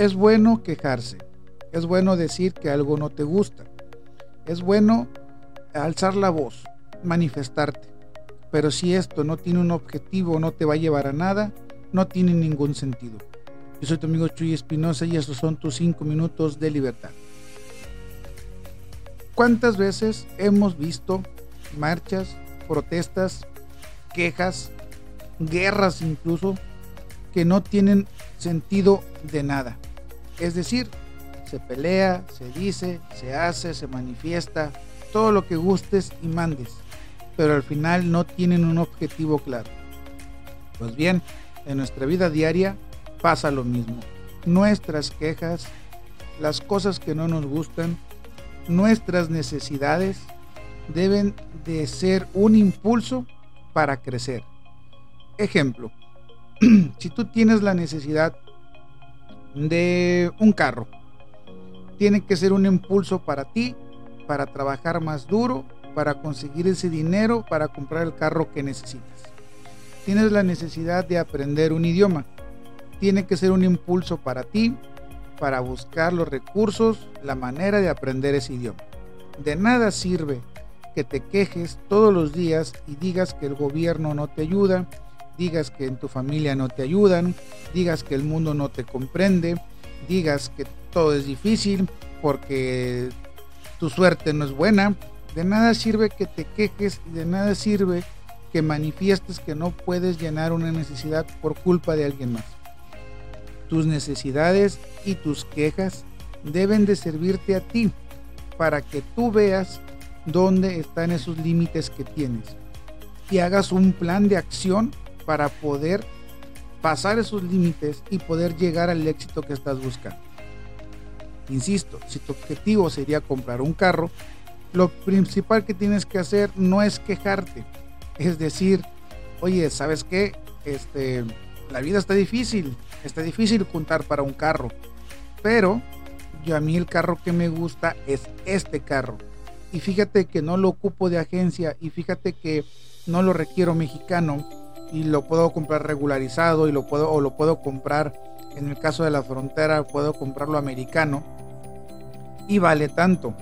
Es bueno quejarse, es bueno decir que algo no te gusta, es bueno alzar la voz, manifestarte. Pero si esto no tiene un objetivo, no te va a llevar a nada, no tiene ningún sentido. Yo soy tu amigo Chuy Espinosa y estos son tus 5 minutos de libertad. ¿Cuántas veces hemos visto marchas, protestas, quejas, guerras incluso, que no tienen sentido de nada? Es decir, se pelea, se dice, se hace, se manifiesta, todo lo que gustes y mandes, pero al final no tienen un objetivo claro. Pues bien, en nuestra vida diaria pasa lo mismo. Nuestras quejas, las cosas que no nos gustan, nuestras necesidades deben de ser un impulso para crecer. Ejemplo, si tú tienes la necesidad de un carro, tiene que ser un impulso para ti, para trabajar más duro, para conseguir ese dinero, para comprar el carro que necesitas. Tienes la necesidad de aprender un idioma. Tiene que ser un impulso para ti, para buscar los recursos, la manera de aprender ese idioma. De nada sirve que te quejes todos los días y digas que el gobierno no te ayuda, digas que en tu familia no te ayudan, digas que el mundo no te comprende, digas que todo es difícil porque tu suerte no es buena. De nada sirve que te quejes y de nada sirve que manifiestes que no puedes llenar una necesidad por culpa de alguien más. Tus necesidades y tus quejas deben de servirte a ti para que tú veas dónde están esos límites que tienes y hagas un plan de acción para poder pasar esos límites y poder llegar al éxito que estás buscando. Insisto, si tu objetivo sería comprar un carro, lo principal que tienes que hacer no es quejarte, es decir, oye, ¿sabes qué? Este, la vida está difícil, está difícil juntar para un carro, pero yo a mí el carro que me gusta es este carro. Y fíjate que no lo ocupo de agencia y fíjate que no lo requiero mexicano y lo puedo comprar regularizado y lo puedo o lo puedo comprar en el caso de la frontera puedo comprarlo americano y vale tanto.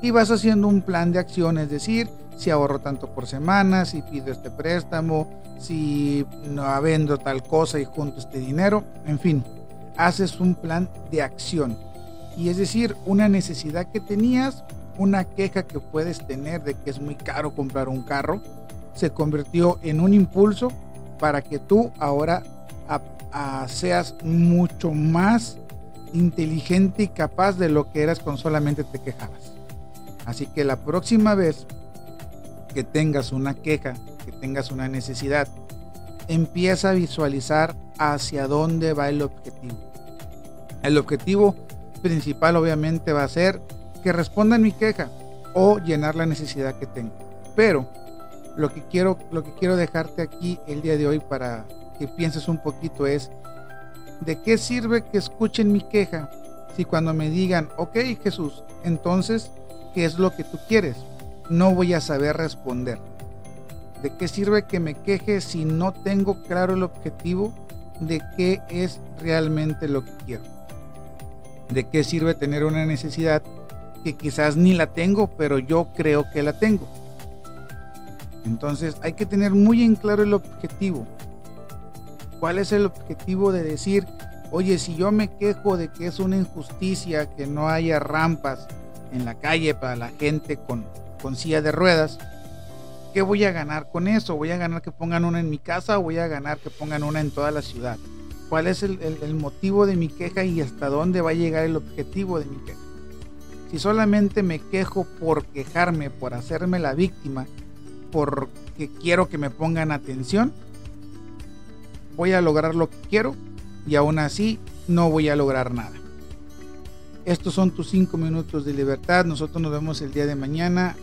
Y vas haciendo un plan de acción, es decir, si ahorro tanto por semana, si pido este préstamo, si no vendo tal cosa y junto este dinero, en fin, haces un plan de acción. Y es decir, una necesidad que tenías, una queja que puedes tener de que es muy caro comprar un carro, se convirtió en un impulso para que tú ahora seas mucho más inteligente y capaz de lo que eras con solamente te quejabas. Así que la próxima vez que tengas una queja, que tengas una necesidad, empieza a visualizar hacia dónde va el objetivo. El objetivo principal obviamente va a ser que respondan mi queja o llenar la necesidad que tengo. Pero lo que quiero, lo que quiero dejarte aquí el día de hoy para que pienses un poquito es ¿de qué sirve que escuchen mi queja si cuando me digan, ok Jesús, entonces, ¿qué es lo que tú quieres? No voy a saber responder. ¿De qué sirve que me queje si no tengo claro el objetivo de qué es realmente lo que quiero? ¿De qué sirve tener una necesidad que quizás ni la tengo, pero yo creo que la tengo? Entonces hay que tener muy en claro el objetivo. ¿Cuál es el objetivo de decir, oye, si yo me quejo de que es una injusticia que no haya rampas en la calle para la gente con, con silla de ruedas, ¿qué voy a ganar con eso? ¿Voy a ganar que pongan una en mi casa o voy a ganar que pongan una en toda la ciudad? ¿Cuál es el, el motivo de mi queja y hasta dónde va a llegar el objetivo de mi queja? Si solamente me quejo por quejarme, por hacerme la víctima, porque quiero que me pongan atención, voy a lograr lo que quiero y aún así no voy a lograr nada. Estos son tus cinco minutos de libertad. Nosotros nos vemos el día de mañana